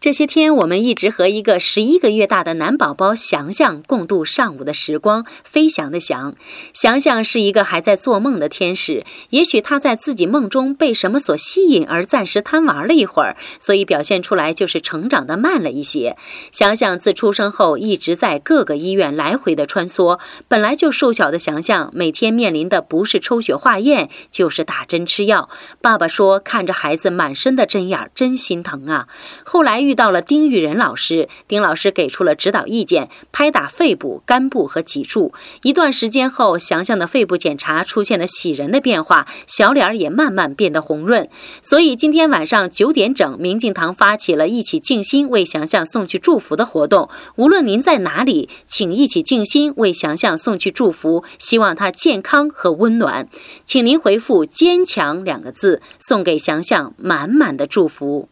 这些天，我们一直和一个十一个月大的男宝宝翔翔共度上午的时光。飞翔的翔，翔翔是一个还在做梦的天使。也许他在自己梦中被什么所吸引，而暂时贪玩了一会儿，所以表现出来就是成长的慢了一些。翔翔自出生后一直在各个医院来回的穿梭。本来就瘦小的翔翔，每天面临的不是抽血化验，就是打针吃药。爸爸说，看着孩子满身的针眼，真心疼啊。后来。遇到了丁玉仁老师，丁老师给出了指导意见，拍打肺部、肝部和脊柱。一段时间后，翔翔的肺部检查出现了喜人的变化，小脸儿也慢慢变得红润。所以今天晚上九点整，明镜堂发起了一起静心为翔翔送去祝福的活动。无论您在哪里，请一起静心为翔翔送去祝福，希望他健康和温暖。请您回复“坚强”两个字，送给翔翔满满的祝福。